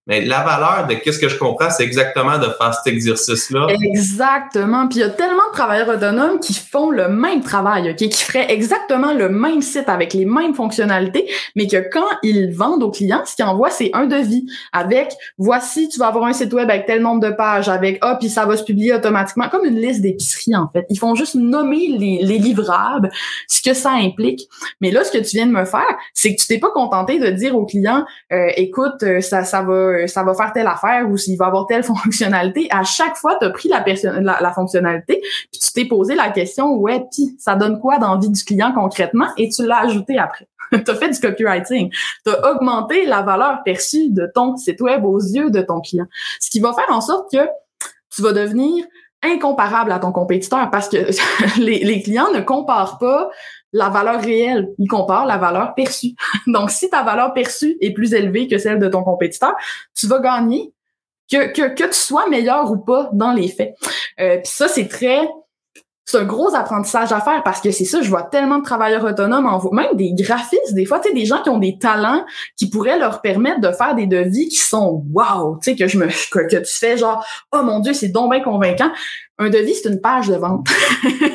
mais la valeur de qu'est-ce que je comprends, c'est exactement de faire cet exercice-là. Exactement. Puis il y a tellement de travailleurs autonomes qui font le même travail, OK? qui feraient exactement le même site avec les mêmes fonctionnalités, mais que quand ils vendent aux clients, ce qu'ils envoient, c'est un devis avec voici, tu vas avoir un site web avec tel nombre de pages, avec ah, puis ça va se publier automatiquement, comme une liste d'épicerie, en fait. Ils font juste nommer les, les livrables, ce que ça implique. Mais là, ce que tu viens de me faire, c'est que tu t'es pas contenté de dire au client euh, écoute, euh, ça, ça va euh, ça va faire telle affaire ou s'il va avoir telle fonctionnalité. À chaque fois, tu as pris la, fonctionnalité, puis tu t'es posé la question, ouais, puis ça donne quoi dans la vie du client concrètement, et tu l'as ajouté après? tu as fait du copywriting. Tu as augmenté la valeur perçue de ton site web aux yeux de ton client. Ce qui va faire en sorte que tu vas devenir incomparable à ton compétiteur parce que les clients ne comparent pas la valeur réelle, il compare la valeur perçue. Donc, si ta valeur perçue est plus élevée que celle de ton compétiteur, tu vas gagner, que, que, que tu sois meilleur ou pas dans les faits. Euh, Puis ça, c'est très c'est un gros apprentissage à faire parce que c'est ça, je vois tellement de travailleurs autonomes, en même des graphistes, des fois, tu sais, des gens qui ont des talents qui pourraient leur permettre de faire des devis qui sont wow, tu sais, que je me, que, que, tu fais genre, oh mon Dieu, c'est donc bien convaincant. Un devis, c'est une page de vente.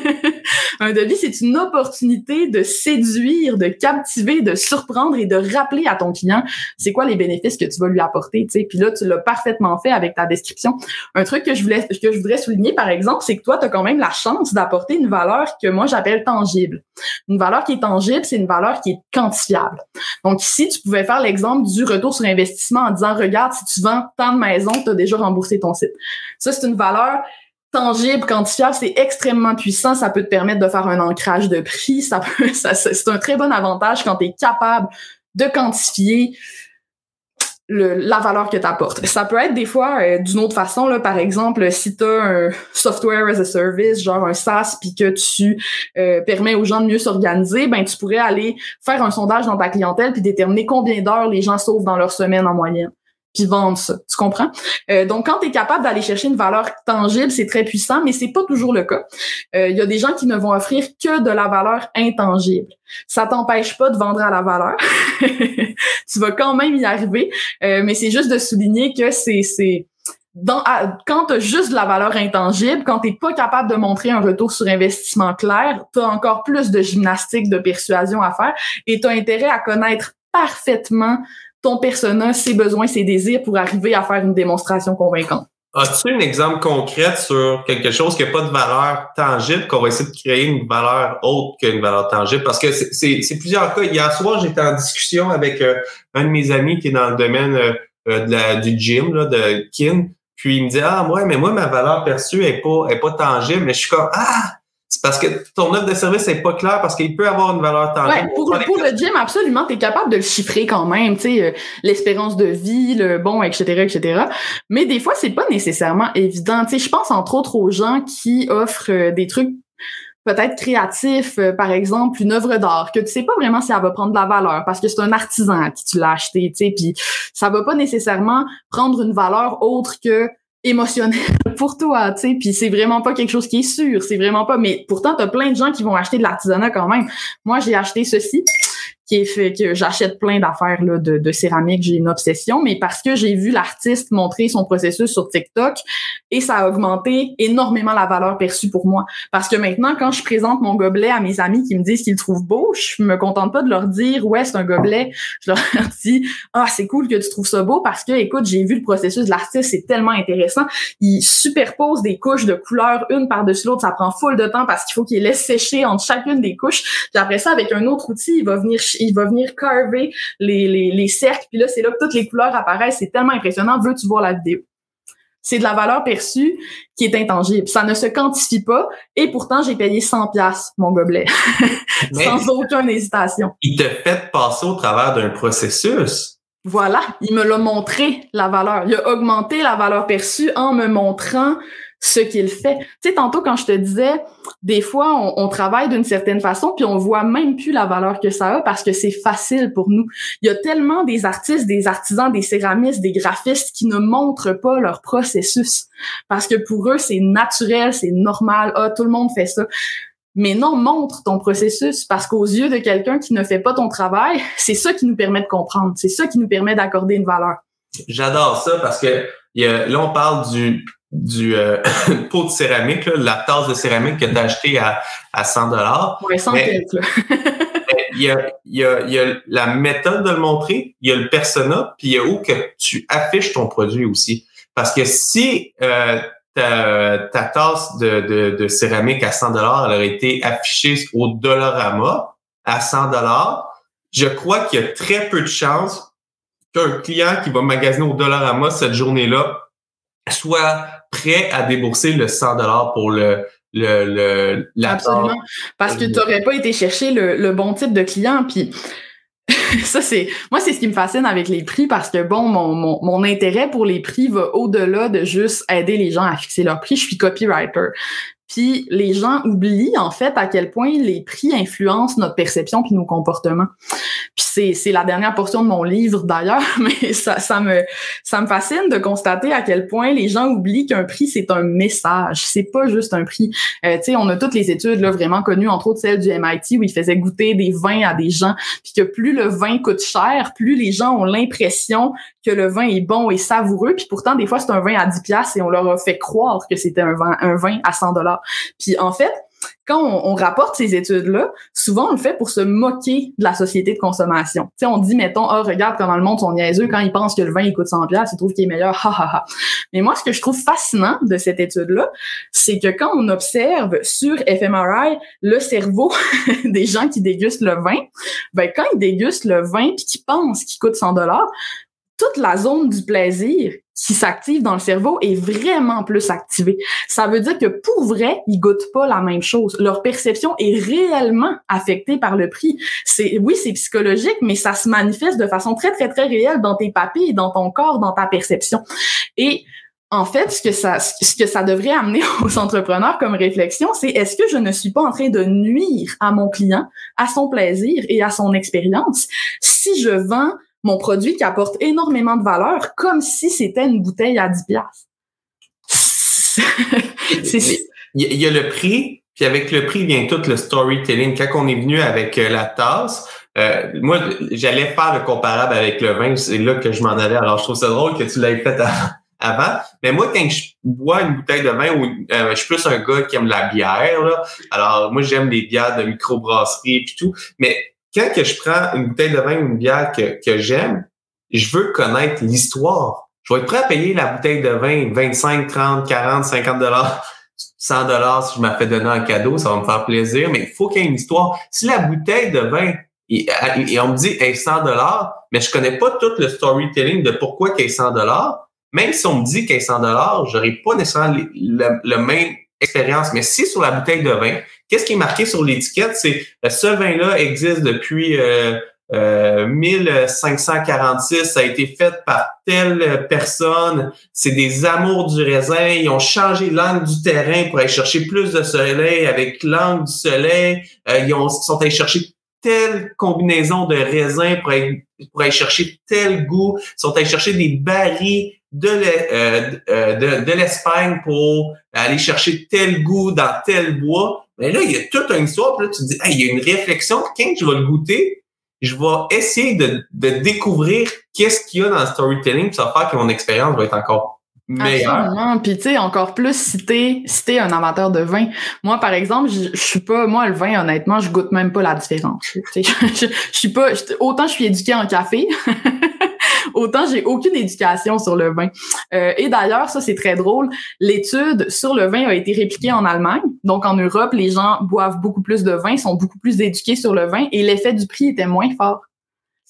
un devis, c'est une opportunité de séduire, de captiver, de surprendre et de rappeler à ton client c'est quoi les bénéfices que tu vas lui apporter. Tu sais. Puis là, tu l'as parfaitement fait avec ta description. Un truc que je voulais que je voudrais souligner, par exemple, c'est que toi, tu as quand même la chance d'apporter une valeur que moi j'appelle tangible. Une valeur qui est tangible, c'est une valeur qui est quantifiable. Donc ici, tu pouvais faire l'exemple du retour sur investissement en disant regarde, si tu vends tant de maisons, tu as déjà remboursé ton site. Ça, c'est une valeur tangible, quantifiable, c'est extrêmement puissant. Ça peut te permettre de faire un ancrage de prix. Ça peut, ça, c'est un très bon avantage quand tu es capable de quantifier la valeur que tu apportes. Ça peut être des fois euh, d'une autre façon, là, par exemple, si tu as un software as a service, genre un SaaS, puis que tu euh, permets aux gens de mieux s'organiser, ben tu pourrais aller faire un sondage dans ta clientèle puis déterminer combien d'heures les gens sauvent dans leur semaine en moyenne puis vendre ça. Tu comprends? Euh, donc, quand tu es capable d'aller chercher une valeur tangible, c'est très puissant, mais c'est pas toujours le cas. Il euh, y a des gens qui ne vont offrir que de la valeur intangible. Ça t'empêche pas de vendre à la valeur. tu vas quand même y arriver, euh, mais c'est juste de souligner que c'est c'est dans, quand tu as juste de la valeur intangible, quand tu pas capable de montrer un retour sur investissement clair, tu as encore plus de gymnastique de persuasion à faire et tu as intérêt à connaître parfaitement ton persona, ses besoins, ses désirs pour arriver à faire une démonstration convaincante. As-tu un exemple concret sur quelque chose qui n'a pas de valeur tangible, qu'on va essayer de créer une valeur autre qu'une valeur tangible? Parce que c'est plusieurs cas. Hier soir, j'étais en discussion avec euh, un de mes amis qui est dans le domaine euh, euh, de du gym, là, de Kin. Puis il me dit Ah, ouais, mais moi, ma valeur perçue est pas, est pas tangible. Mais je suis comme Ah! C'est parce que ton offre de service n'est pas clair parce qu'il peut avoir une valeur tangible. Ouais, pour, pour le gym, absolument, tu es capable de le chiffrer quand même, tu sais, euh, l'espérance de vie, le bon, etc., etc. Mais des fois, c'est pas nécessairement évident. Tu sais, je pense entre autres aux gens qui offrent euh, des trucs peut-être créatifs, euh, par exemple une œuvre d'art que tu sais pas vraiment si elle va prendre de la valeur parce que c'est un artisan à qui tu l'as acheté, tu sais, puis ça va pas nécessairement prendre une valeur autre que émotionnel pour toi, tu sais, puis c'est vraiment pas quelque chose qui est sûr, c'est vraiment pas, mais pourtant, t'as plein de gens qui vont acheter de l'artisanat quand même. Moi, j'ai acheté ceci, qui est fait que j'achète plein d'affaires là, de, de céramique, j'ai une obsession, mais parce que j'ai vu l'artiste montrer son processus sur TikTok et ça a augmenté énormément la valeur perçue pour moi. Parce que maintenant, quand je présente mon gobelet à mes amis qui me disent qu'ils le trouvent beau, je me contente pas de leur dire ouais, c'est un gobelet. Je leur dis ah, c'est cool que tu trouves ça beau parce que écoute, j'ai vu le processus de l'artiste, c'est tellement intéressant. Il superpose des couches de couleurs une par-dessus l'autre, ça prend full de temps parce qu'il faut qu'il laisse sécher entre chacune des couches. Puis après ça, avec un autre outil, il va venir il va venir carver les, les, les cercles. Puis là, c'est là que toutes les couleurs apparaissent. C'est tellement impressionnant. Veux-tu voir la vidéo? C'est de la valeur perçue qui est intangible. Ça ne se quantifie pas. Et pourtant, j'ai payé 100 pièces mon gobelet. Sans aucune hésitation. Il te fait passer au travers d'un processus. Voilà, il me l'a montré, la valeur. Il a augmenté la valeur perçue en me montrant ce qu'il fait. Tu sais, tantôt quand je te disais, des fois, on, travaille d'une certaine façon, puis on voit même plus la valeur que ça a parce que c'est facile pour nous. Il y a tellement des artistes, des artisans, des céramistes, des graphistes qui ne montrent pas leur processus parce que pour eux, c'est naturel, c'est normal. Ah, tout le monde fait ça. Mais non, montre ton processus parce qu'aux yeux de quelqu'un qui ne fait pas ton travail, c'est ça qui nous permet de comprendre. C'est ça qui nous permet d'accorder une valeur. J'adore ça parce que là, on parle du du euh, pot de céramique, là, la tasse de céramique que tu as acheté à, à 100 dollars. Ouais, 100 il y, a, il, y a, il y a la méthode de le montrer, il y a le persona, puis il y a où que tu affiches ton produit aussi. Parce que si euh, ta, ta tasse de, de, de, céramique à 100 dollars, elle aurait été affichée au Dollarama à 100 dollars, je crois qu'il y a très peu de chances qu'un client qui va magasiner au Dollarama cette journée-là soit prêt à débourser le 100 dollars pour le le, le la Absolument. Parce que tu n'aurais pas été chercher le, le, bon type de client. Puis ça, c'est moi, c'est ce qui me fascine avec les prix parce que bon, mon, mon, mon intérêt pour les prix va au-delà de juste aider les gens à fixer leur prix. Je suis copywriter. Puis les gens oublient en fait à quel point les prix influencent notre perception puis nos comportements. Puis c'est, la dernière portion de mon livre d'ailleurs, mais ça, ça me ça me fascine de constater à quel point les gens oublient qu'un prix c'est un message, c'est pas juste un prix. Euh, tu sais, on a toutes les études là vraiment connues, entre autres celle du MIT où ils faisaient goûter des vins à des gens, puis que plus le vin coûte cher, plus les gens ont l'impression que le vin est bon et savoureux, puis pourtant des fois c'est un vin à 10 pièces et on leur a fait croire que c'était un vin un vin à 100 dollars. Puis en fait, quand on, rapporte ces études-là, souvent on le fait pour se moquer de la société de consommation. Sais, on dit, mettons, oh, regarde comment le monde sont niaiseux quand ils pensent que le vin il coûte 100 pièces, ils trouvent qu'il est meilleur, ha ha ha. Mais moi, ce que je trouve fascinant de cette étude-là, c'est que quand on observe sur fMRI le cerveau des gens qui dégustent le vin, ben quand ils dégustent le vin puis qu'ils pensent qu'il coûte 100 dollars, toute la zone du plaisir qui s'active dans le cerveau est vraiment plus activée. Ça veut dire que pour vrai, ils goûtent pas la même chose. Leur perception est réellement affectée par le prix. C'est oui, c'est psychologique, mais ça se manifeste de façon très très très réelle dans tes papilles, dans ton corps, dans ta perception. Et en fait, ce que ça, ce que ça devrait amener aux entrepreneurs comme réflexion, c'est est-ce que je ne suis pas en train de nuire à mon client, à son plaisir et à son expérience? Si je vends mon produit qui apporte énormément de valeur comme si c'était une bouteille à 10 piastres. il y a le prix, puis avec le prix vient tout le storytelling. Quand on est venu avec euh, la tasse, euh, moi, j'allais faire le comparable avec le vin, c'est là que je m'en allais. Alors, je trouve ça drôle que tu l'aies fait avant. Mais moi, quand je bois une bouteille de vin, euh, je suis plus un gars qui aime la bière. Là. Alors, moi, j'aime les bières de microbrasserie et tout. Mais quand que je prends une bouteille de vin ou une bière que, que j'aime, je veux connaître l'histoire. Je vais être prêt à payer la bouteille de vin 25, 30, 40, 50 dollars, 100 dollars si je m'en fais donner un cadeau, ça va me faire plaisir, mais il faut qu'il y ait une histoire. Si la bouteille de vin, et, on me dit hey, 100 dollars, mais je connais pas tout le storytelling de pourquoi qu'il est 100 dollars, même si on me dit qu'elle est 100 dollars, j'aurais pas nécessairement le, même expérience. Mais si sur la bouteille de vin, qu'est-ce qui est marqué sur l'étiquette, c'est ce vin-là existe depuis euh, 1546, euh, ça a été fait par telle personne, c'est des amours du raisin, ils ont changé l'angle du terrain pour aller chercher plus de soleil avec l'angle du soleil, euh, ils ont, sont allés chercher telle combinaison de raisins pour aller, chercher tel goût, ils sont allés chercher des barils de, euh, de, de l'Espagne pour aller chercher tel goût dans tel bois. Mais là, il y a toute une histoire, puis là, tu te dis, il y a une réflexion, quand je vais le goûter, je vais essayer de, de découvrir qu'est-ce qu'il y a dans le storytelling, puis ça va faire que mon expérience va être encore meilleure. Absolument. Puis tu sais, encore plus si t'es si un amateur de vin. Moi, par exemple, je, suis pas moi le vin, honnêtement, je goûte même pas la différence. Je suis pas autant je suis éduquée en café. Autant j'ai aucune éducation sur le vin. Euh, et d'ailleurs, ça c'est très drôle. L'étude sur le vin a été répliquée en Allemagne. Donc en Europe, les gens boivent beaucoup plus de vin, sont beaucoup plus éduqués sur le vin et l'effet du prix était moins fort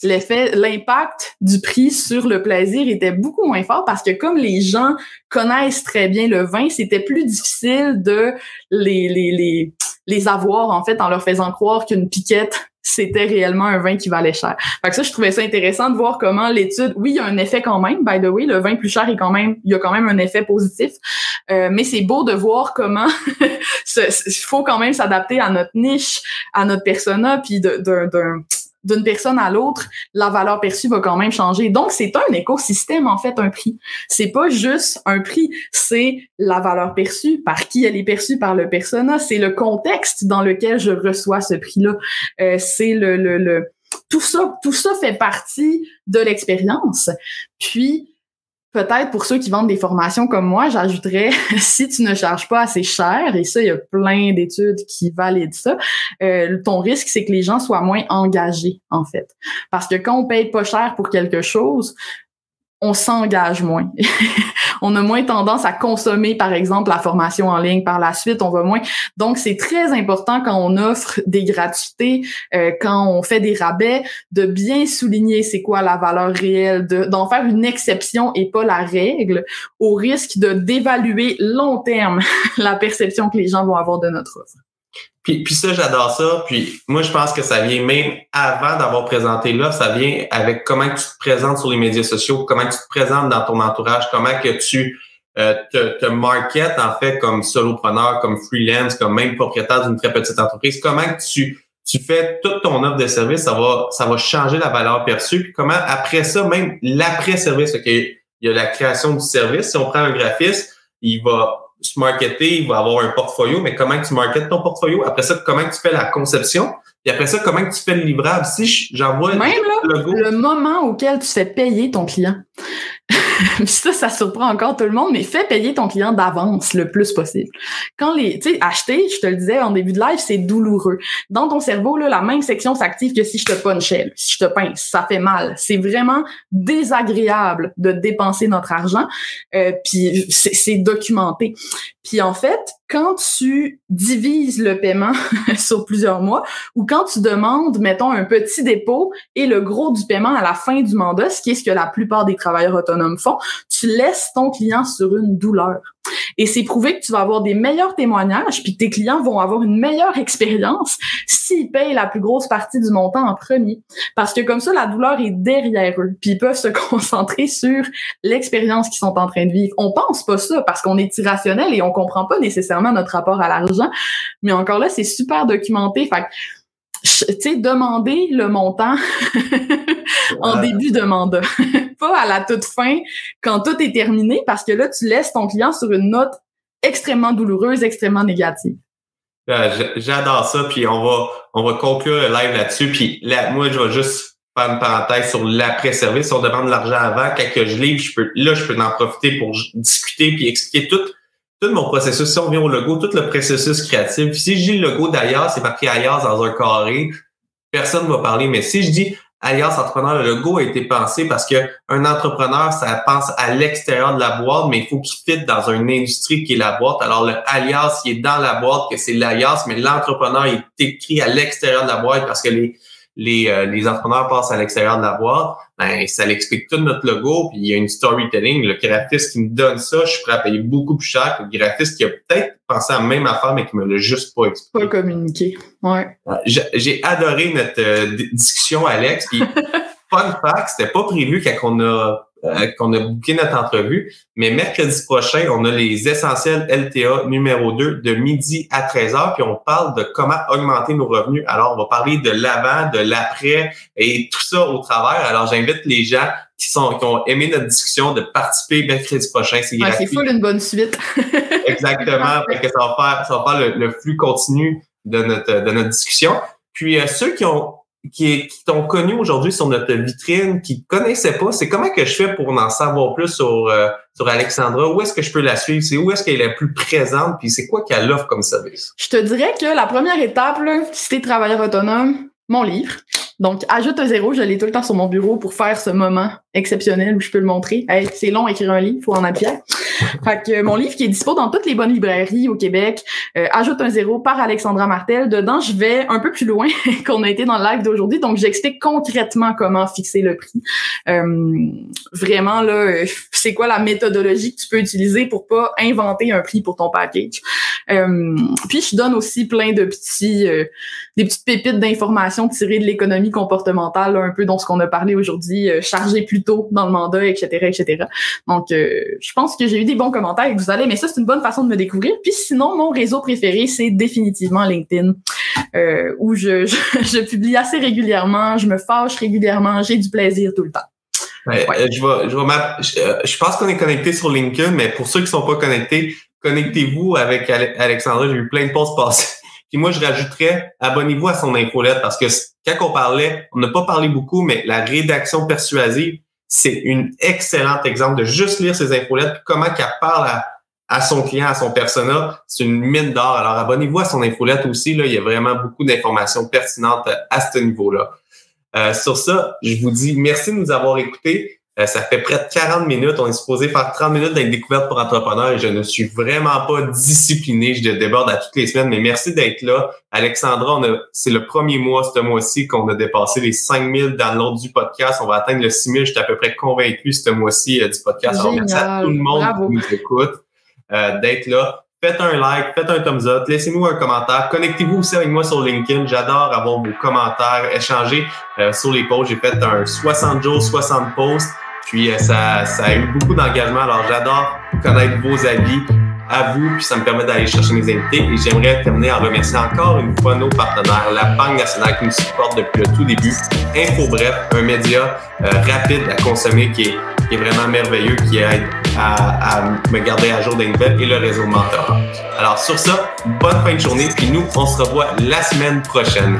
l'effet, l'impact du prix sur le plaisir était beaucoup moins fort parce que comme les gens connaissent très bien le vin, c'était plus difficile de les, les, les, les avoir en fait en leur faisant croire qu'une piquette c'était réellement un vin qui valait cher. Fait que ça, je trouvais ça intéressant de voir comment l'étude, oui, il y a un effet quand même, by the way, le vin plus cher est quand même, il y a quand même un effet positif, euh, mais c'est beau de voir comment il faut quand même s'adapter à notre niche, à notre persona, puis d'un d'une personne à l'autre, la valeur perçue va quand même changer. Donc, c'est un écosystème, en fait, un prix. C'est pas juste un prix, c'est la valeur perçue, par qui elle est perçue par le persona, c'est le contexte dans lequel je reçois ce prix-là. Euh, c'est le, le, le, tout ça, tout ça fait partie de l'expérience. Puis, Peut-être pour ceux qui vendent des formations comme moi, j'ajouterais si tu ne charges pas assez cher, et ça, il y a plein d'études qui valident ça, euh, ton risque, c'est que les gens soient moins engagés, en fait. Parce que quand on paye pas cher pour quelque chose, on s'engage moins. on a moins tendance à consommer, par exemple, la formation en ligne par la suite. On va moins. Donc, c'est très important quand on offre des gratuités, euh, quand on fait des rabais, de bien souligner c'est quoi la valeur réelle, d'en faire une exception et pas la règle, au risque de d'évaluer long terme la perception que les gens vont avoir de notre offre. Puis, puis ça, j'adore ça. Puis moi, je pense que ça vient même avant d'avoir présenté là, ça vient avec comment tu te présentes sur les médias sociaux, comment tu te présentes dans ton entourage, comment que tu euh, te, te marketes en fait comme solopreneur, comme freelance, comme même propriétaire d'une très petite entreprise. Comment tu tu fais toute ton offre de service, ça va ça va changer la valeur perçue. Puis comment après ça, même l'après-service, il y a la création du service. Si on prend un graphiste, il va se marketer, il va avoir un portfolio, mais comment tu marketes ton portfolio? Après ça, comment tu fais la conception? Et après ça, comment tu fais le livrable? Si j'envoie le logo. Le moment auquel tu fais payer ton client. ça, ça surprend encore tout le monde, mais fais payer ton client d'avance le plus possible. Quand les, tu sais, acheter, je te le disais en début de live, c'est douloureux. Dans ton cerveau, là, la même section s'active que si je te punchais, si je te pince, ça fait mal. C'est vraiment désagréable de dépenser notre argent, euh, puis c'est documenté. Puis en fait, quand tu divises le paiement sur plusieurs mois ou quand tu demandes, mettons, un petit dépôt et le gros du paiement à la fin du mandat, ce qui est ce que la plupart des travailleurs autonomes font, tu laisses ton client sur une douleur. Et c'est prouvé que tu vas avoir des meilleurs témoignages, puis tes clients vont avoir une meilleure expérience s'ils payent la plus grosse partie du montant en premier. Parce que comme ça, la douleur est derrière eux, puis ils peuvent se concentrer sur l'expérience qu'ils sont en train de vivre. On pense pas ça parce qu'on est irrationnel et on comprend pas nécessairement notre rapport à l'argent. Mais encore là, c'est super documenté. Tu sais, demander le montant en début de mandat, pas à la toute fin quand tout est terminé, parce que là, tu laisses ton client sur une note extrêmement douloureuse, extrêmement négative. Ben, j'adore ça, puis on va on va conclure le live là-dessus. Puis là, moi, je vais juste faire une parenthèse sur l'après-service. On demande de l'argent avant, quand je livre, je peux, là, je peux en profiter pour discuter puis expliquer tout tout mon processus, si on vient au logo, tout le processus créatif. Si je dis le logo d'ailleurs, c'est marqué ailleurs dans un carré, personne ne va parler. Mais si je dis alias entrepreneur, le logo a été pensé parce que un entrepreneur, ça pense à l'extérieur de la boîte, mais il faut qu'il fitte dans une industrie qui est la boîte. Alors le alias, il est dans la boîte, que c'est l'alias, mais l'entrepreneur est écrit à l'extérieur de la boîte parce que les, les, euh, les entrepreneurs passent à l'extérieur de la boîte, ben, ça l'explique tout notre logo, puis il y a une storytelling. Le graphiste qui me donne ça, je suis prêt à payer beaucoup plus cher que le graphiste qui a peut-être pensé à la même affaire, mais qui me l'a juste pas expliqué. Pas communiqué. Ouais. J'ai adoré notre euh, discussion, Alex. Puis, fun fact, c'était pas prévu quand on a euh, qu'on a booké notre entrevue. Mais mercredi prochain, on a les essentiels LTA numéro 2 de midi à 13h, puis on parle de comment augmenter nos revenus. Alors, on va parler de l'avant, de l'après et tout ça au travers. Alors, j'invite les gens qui sont qui ont aimé notre discussion de participer mercredi prochain. C'est ouais, full une bonne suite. Exactement. parce que ça va faire, ça va faire le, flux continu de notre, de notre discussion. Puis euh, ceux qui ont qui, qui t'ont connu aujourd'hui sur notre vitrine, qui ne connaissaient pas, c'est comment que je fais pour en savoir plus sur, euh, sur Alexandra? Où est-ce que je peux la suivre? C'est où est-ce qu'elle est la plus présente? Puis c'est quoi qu'elle offre comme service? Je te dirais que la première étape, là, si t'es travailleur autonome, mon livre. Donc, ajoute un zéro, je l'ai tout le temps sur mon bureau pour faire ce moment exceptionnel où je peux le montrer. c'est long écrire un livre, faut en fier. fait que mon livre qui est dispo dans toutes les bonnes librairies au Québec, euh, ajoute un zéro par Alexandra Martel. Dedans, je vais un peu plus loin qu'on a été dans le live d'aujourd'hui, donc j'explique concrètement comment fixer le prix. Euh, vraiment là, c'est quoi la méthodologie que tu peux utiliser pour pas inventer un prix pour ton package? Euh, puis je donne aussi plein de petits, des petites pépites d'informations tirées de l'économie comportementale, un peu dont ce qu'on a parlé aujourd'hui, chargé plus tôt dans le mandat, etc., etc. Donc, je pense que j'ai eu des bons commentaires et que vous allez, mais ça, c'est une bonne façon de me découvrir. Puis sinon, mon réseau préféré, c'est définitivement LinkedIn, euh, où je, je, publie assez régulièrement, je me fâche régulièrement, j'ai du plaisir tout le temps. Ouais, euh, je, vais, je, vais euh, je, pense qu'on est connecté sur LinkedIn, mais pour ceux qui sont pas connectés, connectez-vous avec Alexandra. J'ai eu plein de posts passer. Puis moi, je rajouterais, abonnez-vous à son infolette parce que quand on parlait, on n'a pas parlé beaucoup, mais la rédaction persuasive, c'est un excellent exemple de juste lire ses infolettes, comment qu'elle parle à, son client, à son persona. C'est une mine d'or. Alors, abonnez-vous à son infolette aussi. Là, il y a vraiment beaucoup d'informations pertinentes à ce niveau-là. Euh, sur ça, je vous dis merci de nous avoir écoutés. Euh, ça fait près de 40 minutes. On est supposé faire 30 minutes d'être découverte pour entrepreneurs et je ne suis vraiment pas discipliné. Je déborde à toutes les semaines, mais merci d'être là. Alexandra, c'est le premier mois, ce mois-ci, qu'on a dépassé les 5000 downloads du podcast. On va atteindre le 6000. Je suis à peu près convaincu ce mois-ci euh, du podcast. Alors, merci à tout le monde qui nous écoute euh, d'être là. Faites un like, faites un thumbs up, laissez-nous un commentaire. Connectez-vous aussi avec moi sur LinkedIn. J'adore avoir vos commentaires, échanger sur les posts. J'ai fait un 60 jours, 60 posts. Puis euh, ça, ça a eu beaucoup d'engagement. Alors j'adore connaître vos avis à vous, puis ça me permet d'aller chercher mes invités. Et j'aimerais terminer en remerciant encore une fois nos partenaires, la Banque nationale qui nous supporte depuis le tout début, Info Bref, un média euh, rapide à consommer qui est, qui est, vraiment merveilleux, qui aide à, à, me garder à jour des nouvelles, et le réseau Mentor. Alors sur ça, bonne fin de journée, puis nous, on se revoit la semaine prochaine.